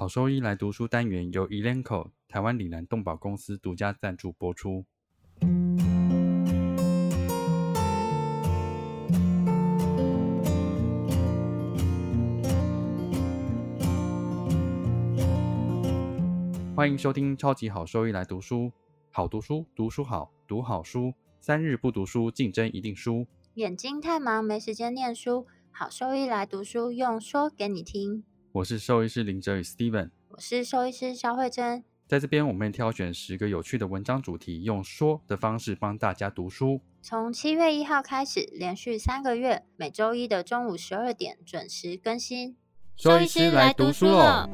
好收益来读书单元由 Elanco 台湾里南动保公司独家赞助播出。欢迎收听超级好收益来读书，好读书，读书好，读好书，三日不读书，竞争一定输。眼睛太忙没时间念书，好收益来读书，用说给你听。我是兽医师林哲宇 Steven，我是兽医师肖慧珍。在这边，我们挑选十个有趣的文章主题，用说的方式帮大家读书。从七月一号开始，连续三个月，每周一的中午十二点准时更新。兽医师来读书喽！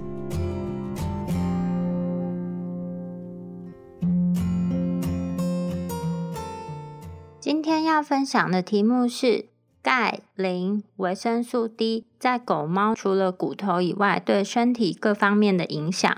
今天要分享的题目是钙、磷、维生素 D 在狗猫除了骨头以外，对身体各方面的影响。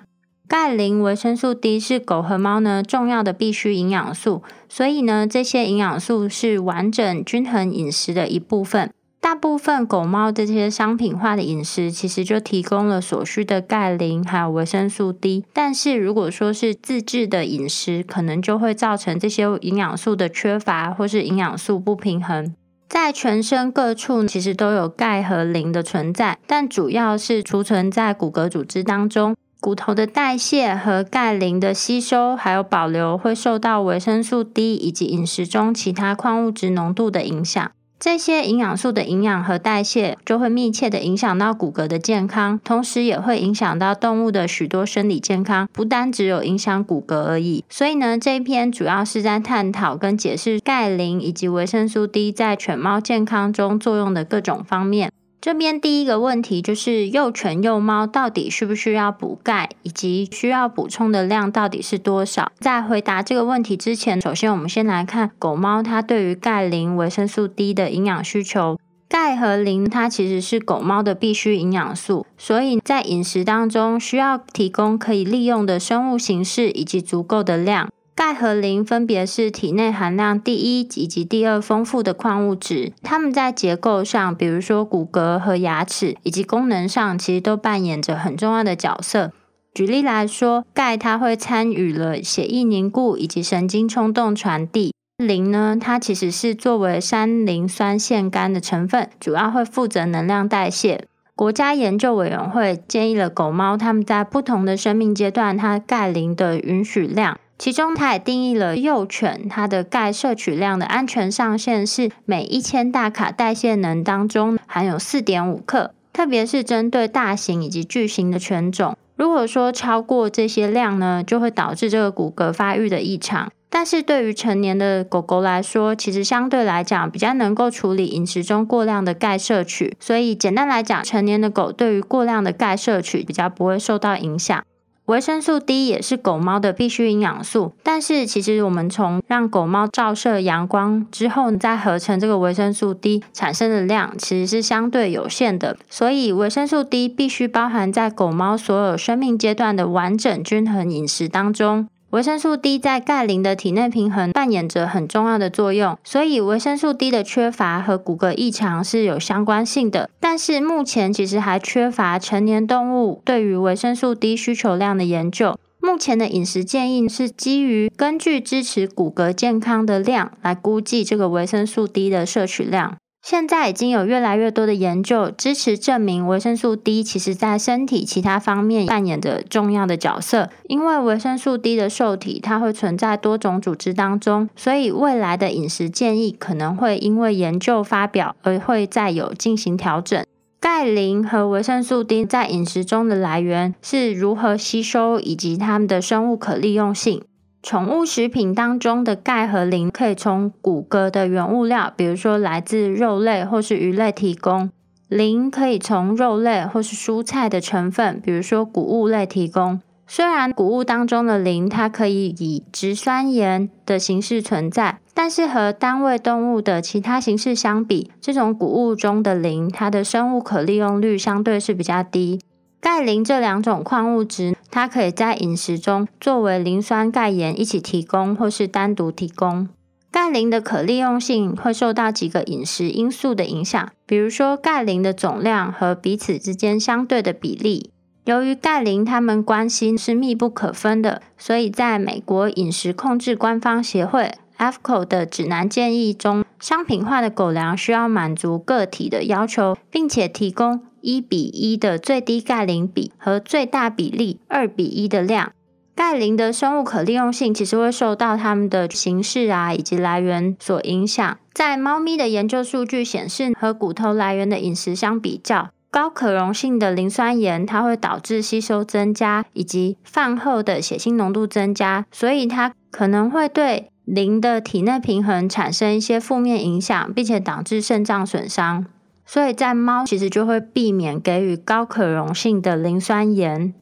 钙、磷、维生素 D 是狗和猫呢重要的必需营养素，所以呢，这些营养素是完整均衡饮食的一部分。大部分狗猫这些商品化的饮食，其实就提供了所需的钙、磷还有维生素 D。但是如果说是自制的饮食，可能就会造成这些营养素的缺乏，或是营养素不平衡。在全身各处其实都有钙和磷的存在，但主要是储存在骨骼组织当中。骨头的代谢和钙、磷的吸收还有保留，会受到维生素 D 以及饮食中其他矿物质浓度的影响。这些营养素的营养和代谢就会密切的影响到骨骼的健康，同时也会影响到动物的许多生理健康，不单只有影响骨骼而已。所以呢，这一篇主要是在探讨跟解释钙、磷以及维生素 D 在犬猫健康中作用的各种方面。这边第一个问题就是幼犬幼猫到底需不需要补钙，以及需要补充的量到底是多少？在回答这个问题之前，首先我们先来看狗猫它对于钙、磷、维生素 D 的营养需求。钙和磷它其实是狗猫的必需营养素，所以在饮食当中需要提供可以利用的生物形式以及足够的量。钙和磷分别是体内含量第一以及第二丰富的矿物质，它们在结构上，比如说骨骼和牙齿，以及功能上，其实都扮演着很重要的角色。举例来说，钙它会参与了血液凝固以及神经冲动传递；磷呢，它其实是作为三磷酸腺苷的成分，主要会负责能量代谢。国家研究委员会建议了狗猫，它们在不同的生命阶段，它钙磷的允许量。其中，它也定义了幼犬它的钙摄取量的安全上限是每一千大卡代谢能当中含有四点五克，特别是针对大型以及巨型的犬种。如果说超过这些量呢，就会导致这个骨骼发育的异常。但是对于成年的狗狗来说，其实相对来讲比较能够处理饮食中过量的钙摄取，所以简单来讲，成年的狗对于过量的钙摄取比较不会受到影响。维生素 D 也是狗猫的必需营养素，但是其实我们从让狗猫照射阳光之后，再合成这个维生素 D 产生的量，其实是相对有限的。所以维生素 D 必须包含在狗猫所有生命阶段的完整均衡饮食当中。维生素 D 在钙磷的体内平衡扮演着很重要的作用，所以维生素 D 的缺乏和骨骼异常是有相关性的。但是目前其实还缺乏成年动物对于维生素 D 需求量的研究。目前的饮食建议是基于根据支持骨骼健康的量来估计这个维生素 D 的摄取量。现在已经有越来越多的研究支持证明，维生素 D 其实在身体其他方面扮演着重要的角色。因为维生素 D 的受体它会存在多种组织当中，所以未来的饮食建议可能会因为研究发表而会再有进行调整。钙、磷和维生素 D 在饮食中的来源是如何吸收，以及它们的生物可利用性。宠物食品当中的钙和磷可以从骨骼的原物料，比如说来自肉类或是鱼类提供；磷可以从肉类或是蔬菜的成分，比如说谷物类提供。虽然谷物当中的磷它可以以植酸盐的形式存在，但是和单位动物的其他形式相比，这种谷物中的磷它的生物可利用率相对是比较低。钙、磷这两种矿物质，它可以在饮食中作为磷酸钙盐一起提供，或是单独提供。钙、磷的可利用性会受到几个饮食因素的影响，比如说钙、磷的总量和彼此之间相对的比例。由于钙磷它们关系是密不可分的，所以在美国饮食控制官方协会 （AFCO） 的指南建议中，商品化的狗粮需要满足个体的要求，并且提供一比一的最低钙磷比和最大比例二比一的量。钙磷的生物可利用性其实会受到它们的形式啊以及来源所影响。在猫咪的研究数据显示，和骨头来源的饮食相比较，高可溶性的磷酸盐它会导致吸收增加，以及饭后的血清浓度增加，所以它可能会对磷的体内平衡产生一些负面影响，并且导致肾脏损伤。所以在猫其实就会避免给予高可溶性的磷酸盐。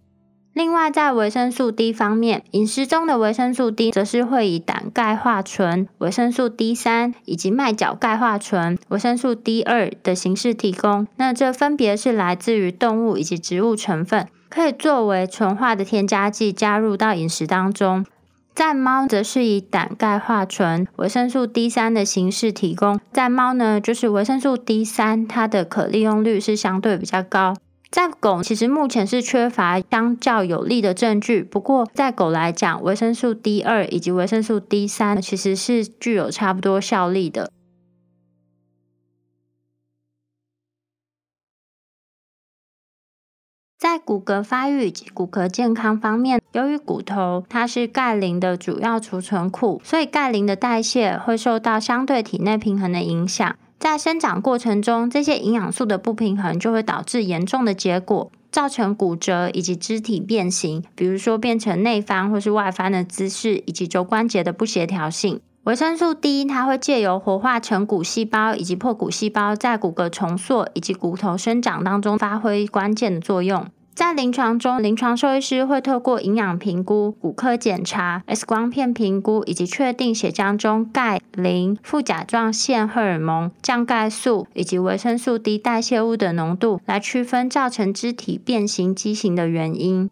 另外，在维生素 D 方面，饮食中的维生素 D 则是会以胆钙化醇、维生素 D 三以及麦角钙化醇、维生素 D 二的形式提供。那这分别是来自于动物以及植物成分，可以作为纯化的添加剂加入到饮食当中。在猫，则是以胆钙化醇、维生素 D 三的形式提供。在猫呢，就是维生素 D 三，它的可利用率是相对比较高。在狗，其实目前是缺乏相较有力的证据。不过，在狗来讲，维生素 D 二以及维生素 D 三其实是具有差不多效力的。在骨骼发育以及骨骼健康方面，由于骨头它是钙磷的主要储存库，所以钙磷的代谢会受到相对体内平衡的影响。在生长过程中，这些营养素的不平衡就会导致严重的结果，造成骨折以及肢体变形，比如说变成内翻或是外翻的姿势，以及肘关节的不协调性。维生素 D 它会借由活化成骨细胞以及破骨细胞，在骨骼重塑以及骨头生长当中发挥关键的作用。在临床中，临床兽医师会透过营养评估、骨科检查、X 光片评估，以及确定血浆中钙、磷、副甲状腺荷尔蒙、降钙素以及维生素 D 代谢物的浓度，来区分造成肢体变形畸形的原因。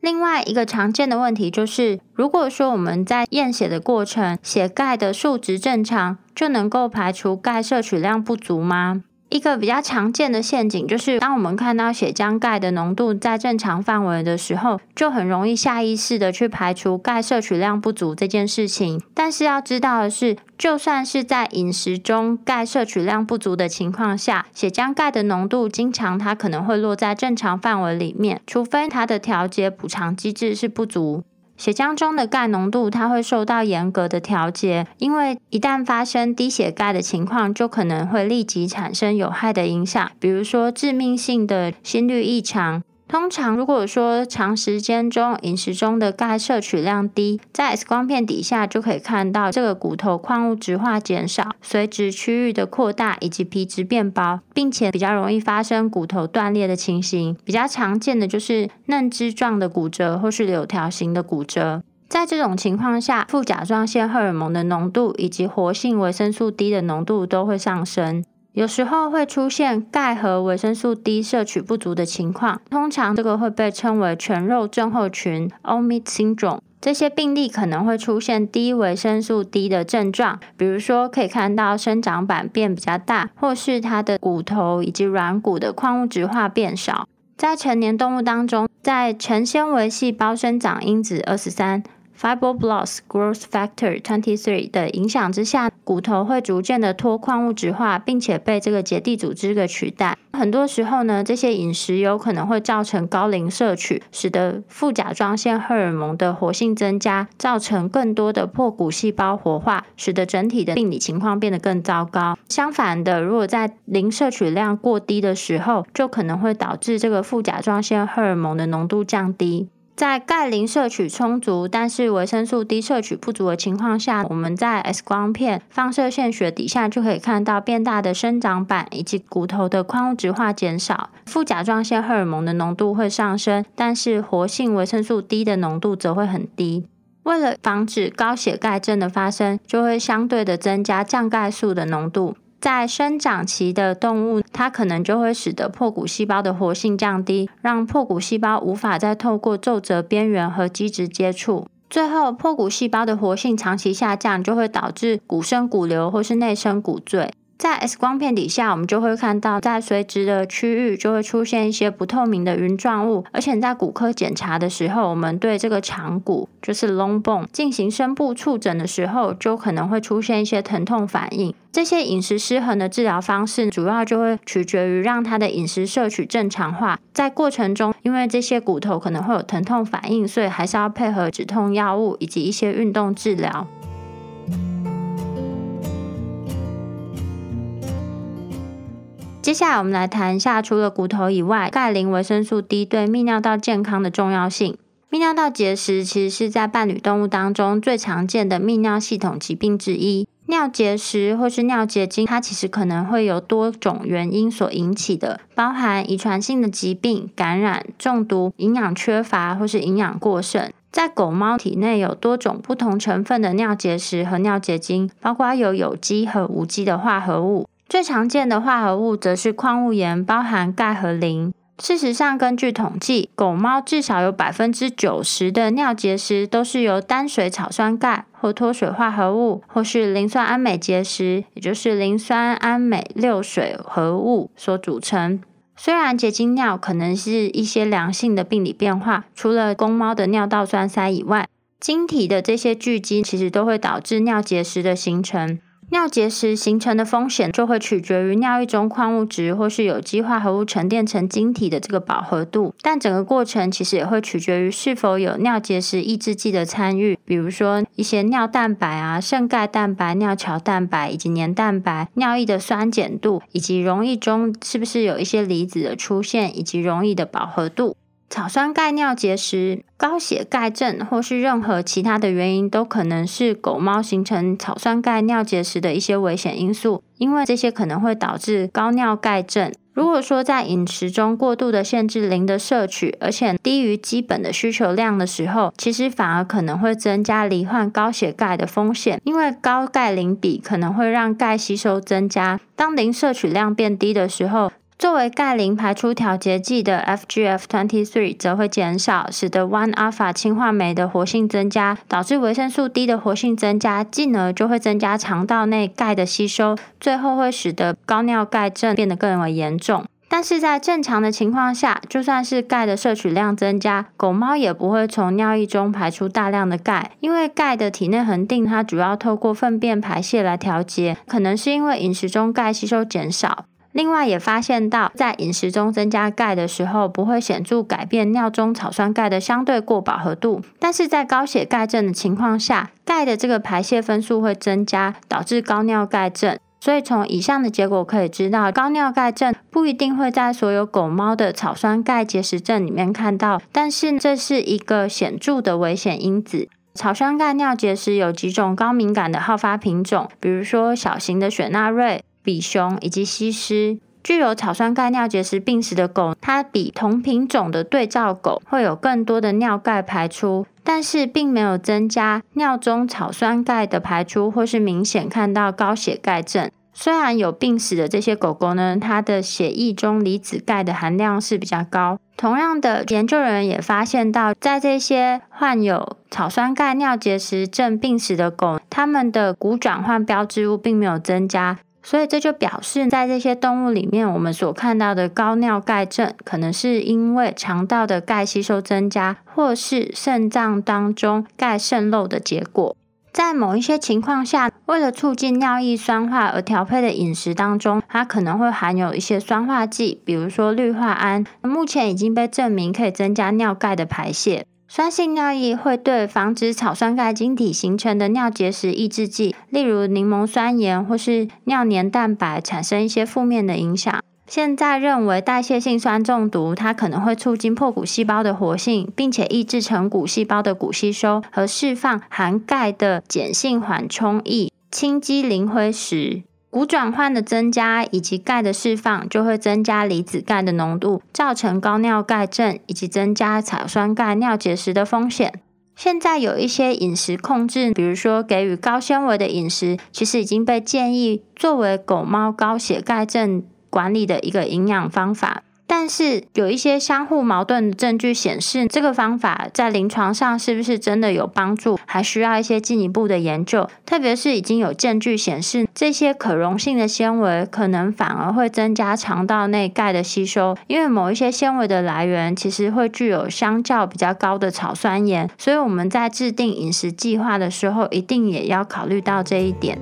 另外一个常见的问题就是，如果说我们在验血的过程，血钙的数值正常，就能够排除钙摄取量不足吗？一个比较常见的陷阱就是，当我们看到血浆钙的浓度在正常范围的时候，就很容易下意识的去排除钙摄取量不足这件事情。但是要知道的是，就算是在饮食中钙摄取量不足的情况下，血浆钙的浓度经常它可能会落在正常范围里面，除非它的调节补偿机制是不足。血浆中的钙浓度，它会受到严格的调节，因为一旦发生低血钙的情况，就可能会立即产生有害的影响，比如说致命性的心率异常。通常，如果说长时间中饮食中的钙摄取量低，在 X 光片底下就可以看到这个骨头矿物质化减少、髓质区域的扩大以及皮质变薄，并且比较容易发生骨头断裂的情形。比较常见的就是嫩枝状的骨折或是柳条型的骨折。在这种情况下，副甲状腺荷尔蒙的浓度以及活性维生素 D 的浓度都会上升。有时候会出现钙和维生素 D 摄取不足的情况，通常这个会被称为全肉症候群 （Omit Syndrome）。这些病例可能会出现低维生素 D 的症状，比如说可以看到生长板变比较大，或是它的骨头以及软骨的矿物质化变少。在成年动物当中，在成纤维细胞生长因子二十三。Fibroblast growth factor twenty three 的影响之下，骨头会逐渐的脱矿物质化，并且被这个结缔组织给取代。很多时候呢，这些饮食有可能会造成高磷摄取，使得副甲状腺荷尔蒙的活性增加，造成更多的破骨细胞活化，使得整体的病理情况变得更糟糕。相反的，如果在磷摄取量过低的时候，就可能会导致这个副甲状腺荷尔蒙的浓度降低。在钙磷摄取充足，但是维生素 D 摄取不足的情况下，我们在 X 光片放射线学底下就可以看到变大的生长板以及骨头的矿物质化减少，副甲状腺荷尔蒙的浓度会上升，但是活性维生素 D 的浓度则会很低。为了防止高血钙症的发生，就会相对的增加降钙素的浓度。在生长期的动物，它可能就会使得破骨细胞的活性降低，让破骨细胞无法再透过皱褶边缘和基质接触。最后，破骨细胞的活性长期下降，就会导致骨生骨瘤或是内生骨赘。在 X 光片底下，我们就会看到，在垂直的区域就会出现一些不透明的云状物，而且在骨科检查的时候，我们对这个长骨就是 long bone 进行深部触诊的时候，就可能会出现一些疼痛反应。这些饮食失衡的治疗方式，主要就会取决于让他的饮食摄取正常化。在过程中，因为这些骨头可能会有疼痛反应，所以还是要配合止痛药物以及一些运动治疗。接下来，我们来谈一下除了骨头以外，钙、磷、维生素 D 对泌尿道健康的重要性。泌尿道结石其实是在伴侣动物当中最常见的泌尿系统疾病之一。尿结石或是尿结晶，它其实可能会有多种原因所引起的，包含遗传性的疾病、感染、中毒、营养缺乏或是营养过剩。在狗猫体内有多种不同成分的尿结石和尿结晶，包括有有机和无机的化合物。最常见的化合物则是矿物盐，包含钙和磷。事实上，根据统计，狗猫至少有百分之九十的尿结石都是由单水草酸钙或脱水化合物，或是磷酸氨镁结石，也就是磷酸氨镁六水合物所组成。虽然结晶尿可能是一些良性的病理变化，除了公猫的尿道栓塞以外，晶体的这些聚集其实都会导致尿结石的形成。尿结石形成的风险就会取决于尿液中矿物质或是有机化合物沉淀成晶体的这个饱和度，但整个过程其实也会取决于是否有尿结石抑制剂的参与，比如说一些尿蛋白啊、肾钙蛋白、尿桥蛋白以及黏蛋白、尿液的酸碱度，以及溶液中是不是有一些离子的出现，以及溶液的饱和度。草酸钙尿结石、高血钙症或是任何其他的原因，都可能是狗猫形成草酸钙尿结石的一些危险因素。因为这些可能会导致高尿钙症。如果说在饮食中过度的限制磷的摄取，而且低于基本的需求量的时候，其实反而可能会增加罹患高血钙的风险。因为高钙磷比可能会让钙吸收增加，当磷摄取量变低的时候。作为钙磷排出调节剂的 FGF twenty three 则会减少，使得 one alpha 氢化酶的活性增加，导致维生素 D 的活性增加，进而就会增加肠道内钙的吸收，最后会使得高尿钙症变得更为严重。但是在正常的情况下，就算是钙的摄取量增加，狗猫也不会从尿液中排出大量的钙，因为钙的体内恒定它主要透过粪便排泄来调节，可能是因为饮食中钙吸收减少。另外也发现到，在饮食中增加钙的时候，不会显著改变尿中草酸钙的相对过饱和度。但是在高血钙症的情况下，钙的这个排泄分数会增加，导致高尿钙症。所以从以上的结果可以知道，高尿钙症不一定会在所有狗猫的草酸钙结石症里面看到，但是这是一个显著的危险因子。草酸钙尿结石有几种高敏感的好发品种，比如说小型的雪纳瑞。比熊以及西施具有草酸钙尿结石病史的狗，它比同品种的对照狗会有更多的尿钙排出，但是并没有增加尿中草酸钙的排出，或是明显看到高血钙症。虽然有病史的这些狗狗呢，它的血液中离子钙的含量是比较高。同样的，研究人员也发现到，在这些患有草酸钙尿结石症病史的狗，它们的骨转换标志物并没有增加。所以这就表示，在这些动物里面，我们所看到的高尿钙症，可能是因为肠道的钙吸收增加，或是肾脏当中钙渗漏的结果。在某一些情况下，为了促进尿液酸化而调配的饮食当中，它可能会含有一些酸化剂，比如说氯化铵。目前已经被证明可以增加尿钙的排泄。酸性尿液会对防止草酸钙晶体形成的尿结石抑制剂，例如柠檬酸盐或是尿黏蛋白，产生一些负面的影响。现在认为代谢性酸中毒，它可能会促进破骨细胞的活性，并且抑制成骨细胞的骨吸收和释放含钙的碱性缓冲液氢基磷灰石。骨转换的增加以及钙的释放，就会增加离子钙的浓度，造成高尿钙症以及增加草酸钙尿结石的风险。现在有一些饮食控制，比如说给予高纤维的饮食，其实已经被建议作为狗猫高血钙症管理的一个营养方法。但是有一些相互矛盾的证据显示，这个方法在临床上是不是真的有帮助，还需要一些进一步的研究。特别是已经有证据显示，这些可溶性的纤维可能反而会增加肠道内钙的吸收，因为某一些纤维的来源其实会具有相较比较高的草酸盐，所以我们在制定饮食计划的时候，一定也要考虑到这一点。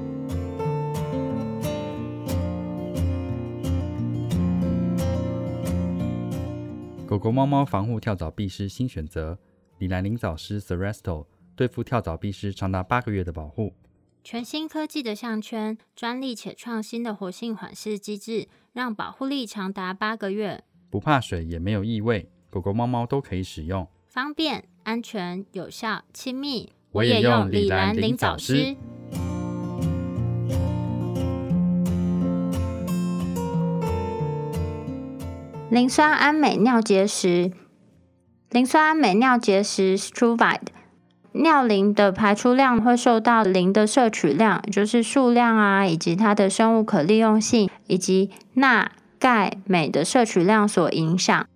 狗狗、猫猫防护跳蚤必施新选择——李兰灵藻虱 s e r e s t o 对付跳蚤、必施长达八个月的保护。全新科技的项圈，专利且创新的活性缓释机制，让保护力长达八个月。不怕水，也没有异味，狗狗、猫猫都可以使用，方便、安全、有效、亲密。我也用李兰灵藻虱。磷酸氨镁尿结石，磷酸氨镁尿结石 （Struvide） 尿磷的排出量会受到磷的摄取量，就是数量啊，以及它的生物可利用性，以及钠、钙、镁的摄取量所影响。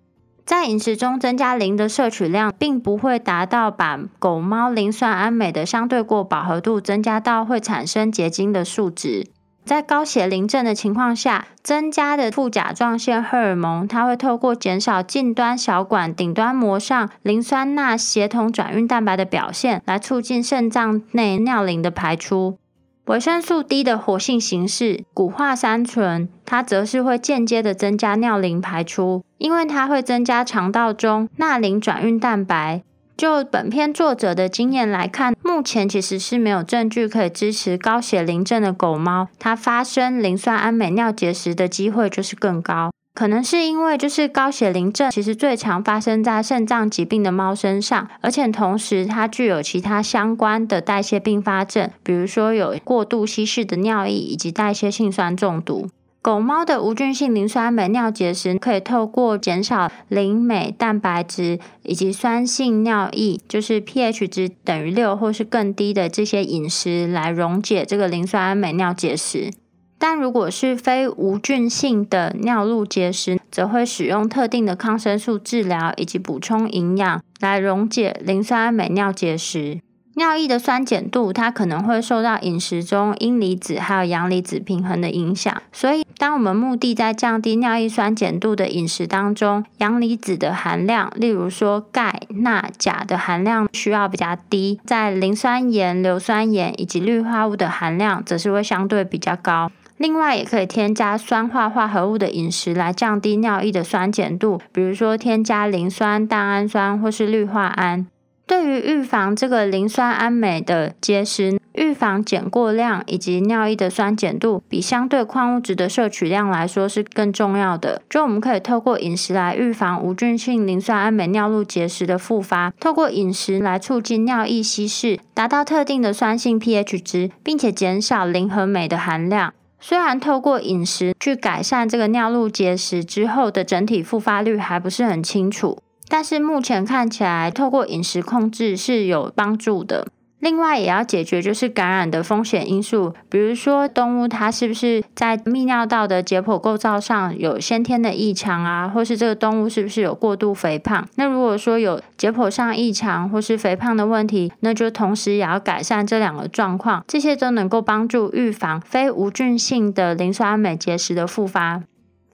在饮食中增加磷的摄取量，并不会达到把狗猫磷酸氨镁的相对过饱和度增加到会产生结晶的数值。在高血磷症的情况下，增加的副甲状腺荷尔蒙，它会透过减少近端小管顶端膜上磷酸钠协同转运蛋白的表现，来促进肾脏内尿磷的排出。维生素 D 的活性形式骨化三醇，它则是会间接的增加尿磷排出，因为它会增加肠道中钠磷转运蛋白。就本篇作者的经验来看，目前其实是没有证据可以支持高血磷症的狗猫，它发生磷酸氨镁尿结石的机会就是更高。可能是因为就是高血磷症其实最常发生在肾脏疾病的猫身上，而且同时它具有其他相关的代谢并发症，比如说有过度稀释的尿液以及代谢性酸中毒。狗猫的无菌性磷酸镁尿结石可以透过减少磷镁蛋白质以及酸性尿液，就是 pH 值等于六或是更低的这些饮食来溶解这个磷酸镁尿结石。但如果是非无菌性的尿路结石，则会使用特定的抗生素治疗以及补充营养来溶解磷酸镁尿结石。尿液的酸碱度，它可能会受到饮食中阴离子还有阳离子平衡的影响。所以，当我们目的在降低尿液酸碱度的饮食当中，阳离子的含量，例如说钙、钠、钾的含量需要比较低。在磷酸盐、硫酸盐以及氯化物的含量，则是会相对比较高。另外，也可以添加酸化化合物的饮食来降低尿液的酸碱度，比如说添加磷酸蛋氨酸或是氯化铵。对于预防这个磷酸氨镁的结石，预防碱过量以及尿液的酸碱度，比相对矿物质的摄取量来说是更重要的。就我们可以透过饮食来预防无菌性磷酸氨镁尿路结石的复发，透过饮食来促进尿液稀释，达到特定的酸性 pH 值，并且减少磷和镁的含量。虽然透过饮食去改善这个尿路结石之后的整体复发率还不是很清楚。但是目前看起来，透过饮食控制是有帮助的。另外，也要解决就是感染的风险因素，比如说动物它是不是在泌尿道的解剖构造上有先天的异常啊，或是这个动物是不是有过度肥胖？那如果说有解剖上异常或是肥胖的问题，那就同时也要改善这两个状况，这些都能够帮助预防非无菌性的磷酸镁结石的复发。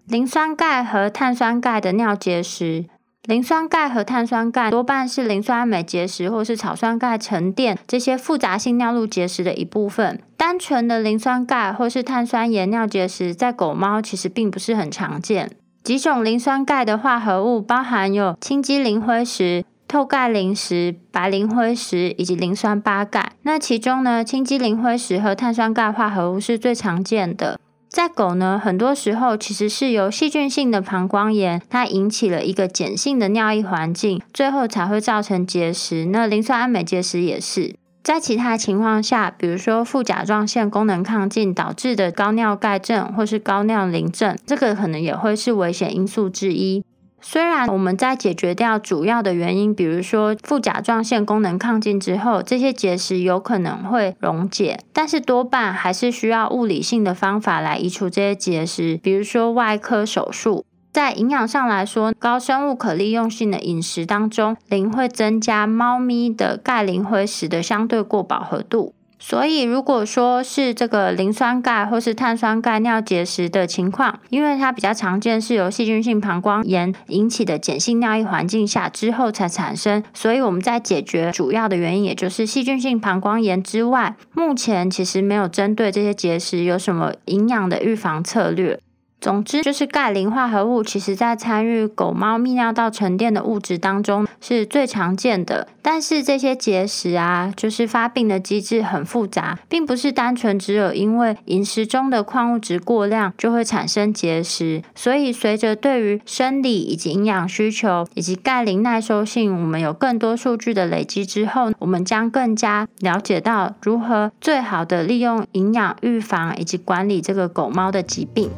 磷酸钙和碳酸钙的尿结石。磷酸钙和碳酸钙多半是磷酸氨镁结石或是草酸钙沉淀这些复杂性尿路结石的一部分。单纯的磷酸钙或是碳酸盐尿结石在狗猫其实并不是很常见。几种磷酸钙的化合物包含有氢基磷灰石、透钙磷石、白磷灰石以及磷酸八钙。那其中呢，氢基磷灰石和碳酸钙化合物是最常见的。在狗呢，很多时候其实是由细菌性的膀胱炎，它引起了一个碱性的尿液环境，最后才会造成结石。那磷酸氨镁结石也是。在其他情况下，比如说副甲状腺功能亢进导致的高尿钙症，或是高尿磷症，这个可能也会是危险因素之一。虽然我们在解决掉主要的原因，比如说副甲状腺功能亢进之后，这些结石有可能会溶解，但是多半还是需要物理性的方法来移除这些结石，比如说外科手术。在营养上来说，高生物可利用性的饮食当中，磷会增加猫咪的钙磷灰石的相对过饱和度。所以，如果说是这个磷酸钙或是碳酸钙尿结石的情况，因为它比较常见是由细菌性膀胱炎引起的碱性尿液环境下之后才产生，所以我们在解决主要的原因，也就是细菌性膀胱炎之外，目前其实没有针对这些结石有什么营养的预防策略。总之，就是钙磷化合物，其实在参与狗猫泌尿道沉淀的物质当中是最常见的。但是这些结石啊，就是发病的机制很复杂，并不是单纯只有因为饮食中的矿物质过量就会产生结石。所以，随着对于生理以及营养需求以及钙磷耐受性，我们有更多数据的累积之后，我们将更加了解到如何最好的利用营养预防以及管理这个狗猫的疾病。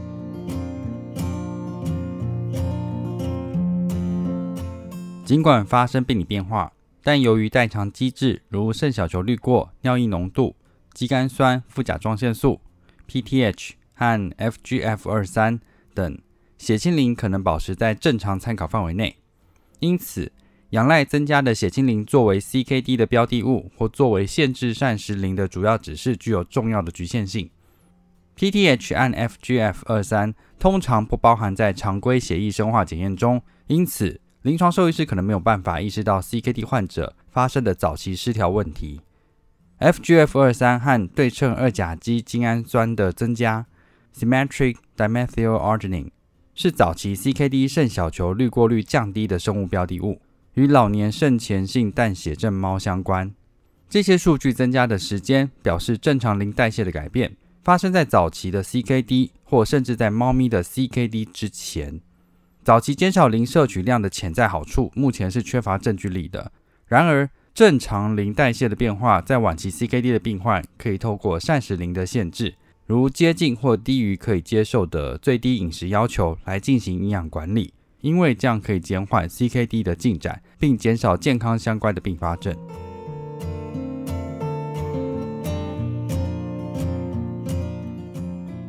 尽管发生病理变化，但由于代偿机制，如肾小球滤过、尿液浓度、肌酐酸、副甲状腺素、PTH 和 FGF 二三等血清磷可能保持在正常参考范围内，因此仰赖增加的血清磷作为 CKD 的标的物或作为限制膳食磷的主要指示，具有重要的局限性。PTH 和 FGF 二三通常不包含在常规血液生化检验中，因此。临床兽医师可能没有办法意识到 CKD 患者发生的早期失调问题。FGF 二三和对称二甲基精氨酸的增加 （symmetric dimethylarginine） 是早期 CKD 肾小球滤过率降低的生物标的物，与老年肾前性淡血症猫相关。这些数据增加的时间表示正常磷代谢的改变发生在早期的 CKD，或甚至在猫咪的 CKD 之前。早期减少磷摄取量的潜在好处，目前是缺乏证据力的。然而，正常磷代谢的变化在晚期 CKD 的病患可以透过膳食磷的限制，如接近或低于可以接受的最低饮食要求来进行营养管理，因为这样可以减缓 CKD 的进展，并减少健康相关的并发症。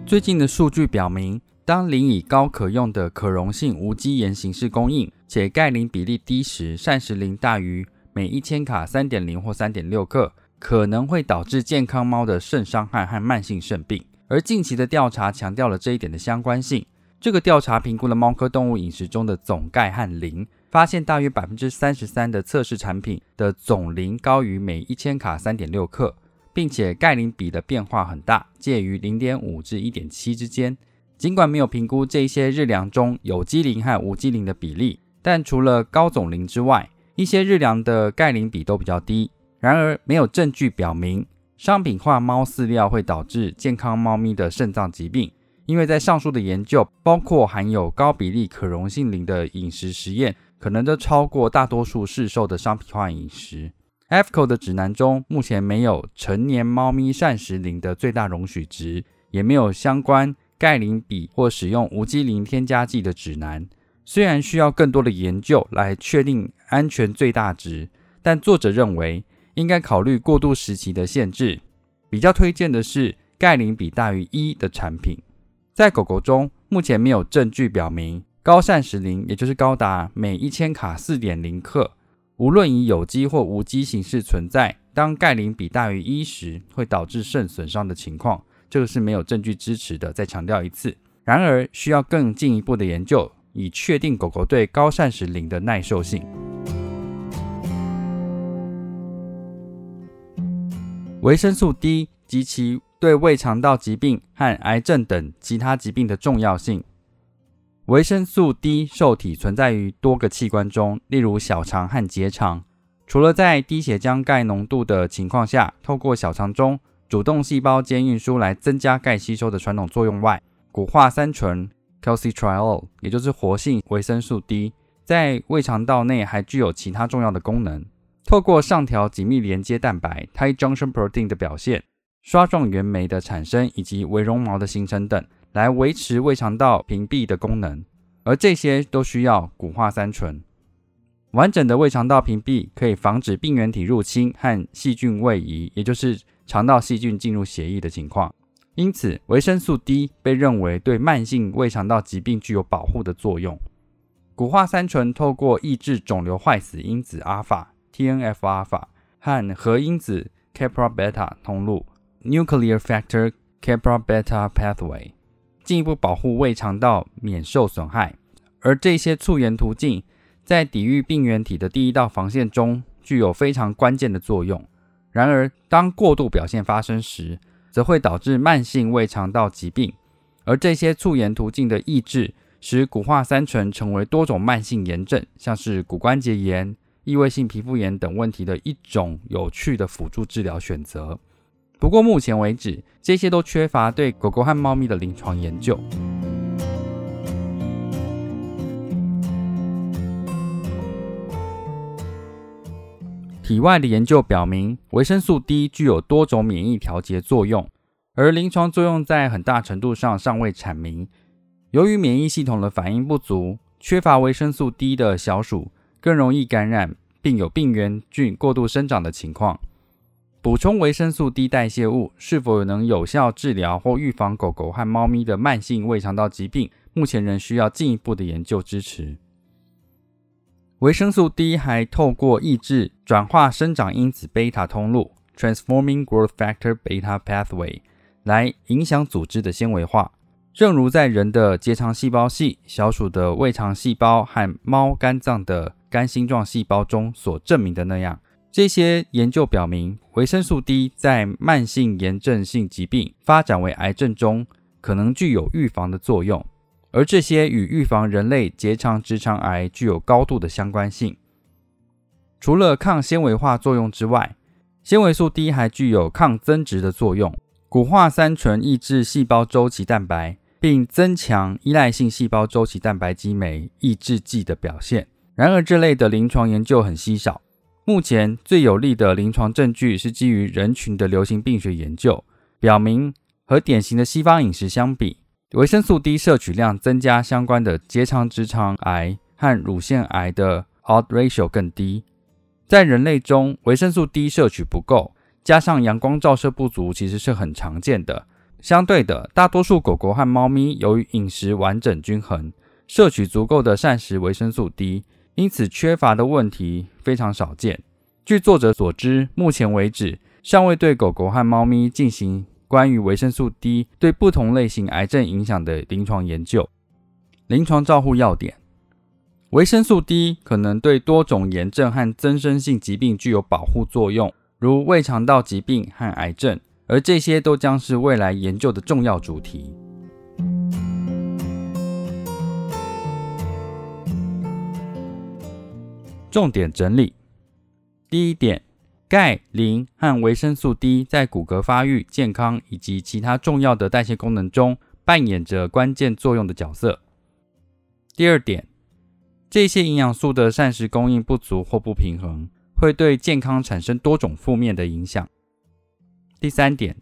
最近的数据表明。当磷以高可用的可溶性无机盐形式供应，且钙磷比例低时，膳食磷大于每一千卡三点零或三点六克，可能会导致健康猫的肾伤害和慢性肾病。而近期的调查强调了这一点的相关性。这个调查评估了猫科动物饮食中的总钙和磷，发现大约百分之三十三的测试产品的总磷高于每一千卡三点六克，并且钙磷比的变化很大，介于零点五至一点七之间。尽管没有评估这些日粮中有机磷和无机磷的比例，但除了高总磷之外，一些日粮的钙磷比都比较低。然而，没有证据表明商品化猫饲料会导致健康猫咪的肾脏疾病，因为在上述的研究，包括含有高比例可溶性磷的饮食实验，可能都超过大多数市售的商品化饮食。FCO 的指南中目前没有成年猫咪膳食磷的最大容许值，也没有相关。钙磷比或使用无机磷添加剂的指南，虽然需要更多的研究来确定安全最大值，但作者认为应该考虑过渡时期的限制。比较推荐的是钙磷比大于一的产品。在狗狗中，目前没有证据表明高膳食磷，也就是高达每一千卡四点零克，无论以有机或无机形式存在，当钙磷比大于一时，会导致肾损伤的情况。这个是没有证据支持的。再强调一次，然而需要更进一步的研究，以确定狗狗对高膳食磷的耐受性。维生素 D 及其对胃肠道疾病和癌症等其他疾病的重要性。维生素 D 受体存在于多个器官中，例如小肠和结肠。除了在低血浆钙浓度的情况下，透过小肠中。主动细胞间运输来增加钙吸收的传统作用外，骨化三醇 （calcitriol） 也就是活性维生素 D，在胃肠道内还具有其他重要的功能。透过上调紧密连接蛋白 （tight junction protein） 的表现、刷状原酶的产生以及微绒毛的形成等，来维持胃肠道屏蔽的功能。而这些都需要骨化三醇。完整的胃肠道屏蔽可以防止病原体入侵和细菌位移，也就是。肠道细菌进入血液的情况，因此维生素 D 被认为对慢性胃肠道疾病具有保护的作用。骨化三醇透过抑制肿瘤坏死因子阿尔法 （TNF 阿尔法）和核因子 KAPRA beta 通路 （nuclear factor KAPRA beta pathway），进一步保护胃肠道免受损害。而这些促炎途径在抵御病原体的第一道防线中具有非常关键的作用。然而，当过度表现发生时，则会导致慢性胃肠道疾病。而这些促炎途径的抑制。使骨化三醇成为多种慢性炎症，像是骨关节炎、异位性皮肤炎等问题的一种有趣的辅助治疗选择。不过，目前为止，这些都缺乏对狗狗和猫咪的临床研究。体外的研究表明，维生素 D 具有多种免疫调节作用，而临床作用在很大程度上尚未阐明。由于免疫系统的反应不足，缺乏维生素 D 的小鼠更容易感染，并有病原菌过度生长的情况。补充维生素 D 代谢物是否能有效治疗或预防狗狗和猫咪的慢性胃肠道疾病，目前仍需要进一步的研究支持。维生素 D 还透过抑制转化生长因子贝塔通路 （Transforming Growth Factor Beta Pathway） 来影响组织的纤维化。正如在人的结肠细胞系、小鼠的胃肠细胞和猫肝脏的肝星状细胞中所证明的那样，这些研究表明，维生素 D 在慢性炎症性疾病发展为癌症中可能具有预防的作用，而这些与预防人类结肠直肠癌具有高度的相关性。除了抗纤维化作用之外，纤维素 D 还具有抗增殖的作用。骨化三醇抑制细胞周期蛋白。并增强依赖性细胞周期蛋白激酶抑制剂的表现。然而，这类的临床研究很稀少。目前最有力的临床证据是基于人群的流行病学研究，表明和典型的西方饮食相比，维生素 D 摄取量增加相关的结肠直肠癌和乳腺癌的 odd ratio 更低。在人类中，维生素 D 摄取不够，加上阳光照射不足，其实是很常见的。相对的，大多数狗狗和猫咪由于饮食完整均衡，摄取足够的膳食维生素 D，因此缺乏的问题非常少见。据作者所知，目前为止尚未对狗狗和猫咪进行关于维生素 D 对不同类型癌症影响的临床研究。临床照护要点：维生素 D 可能对多种炎症和增生性疾病具有保护作用，如胃肠道疾病和癌症。而这些都将是未来研究的重要主题。重点整理：第一点，钙、磷和维生素 D 在骨骼发育、健康以及其他重要的代谢功能中扮演着关键作用的角色。第二点，这些营养素的膳食供应不足或不平衡，会对健康产生多种负面的影响。第三点，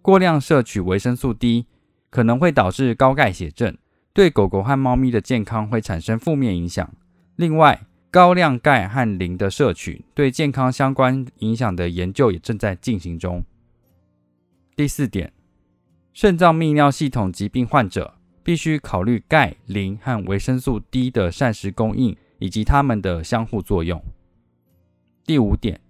过量摄取维生素 D 可能会导致高钙血症，对狗狗和猫咪的健康会产生负面影响。另外，高量钙和磷的摄取对健康相关影响的研究也正在进行中。第四点，肾脏泌尿系统疾病患者必须考虑钙、磷和维生素 D 的膳食供应以及它们的相互作用。第五点。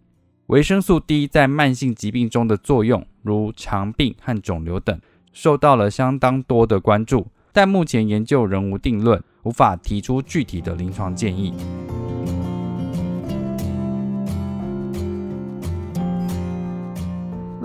维生素 D 在慢性疾病中的作用，如肠病和肿瘤等，受到了相当多的关注，但目前研究仍无定论，无法提出具体的临床建议。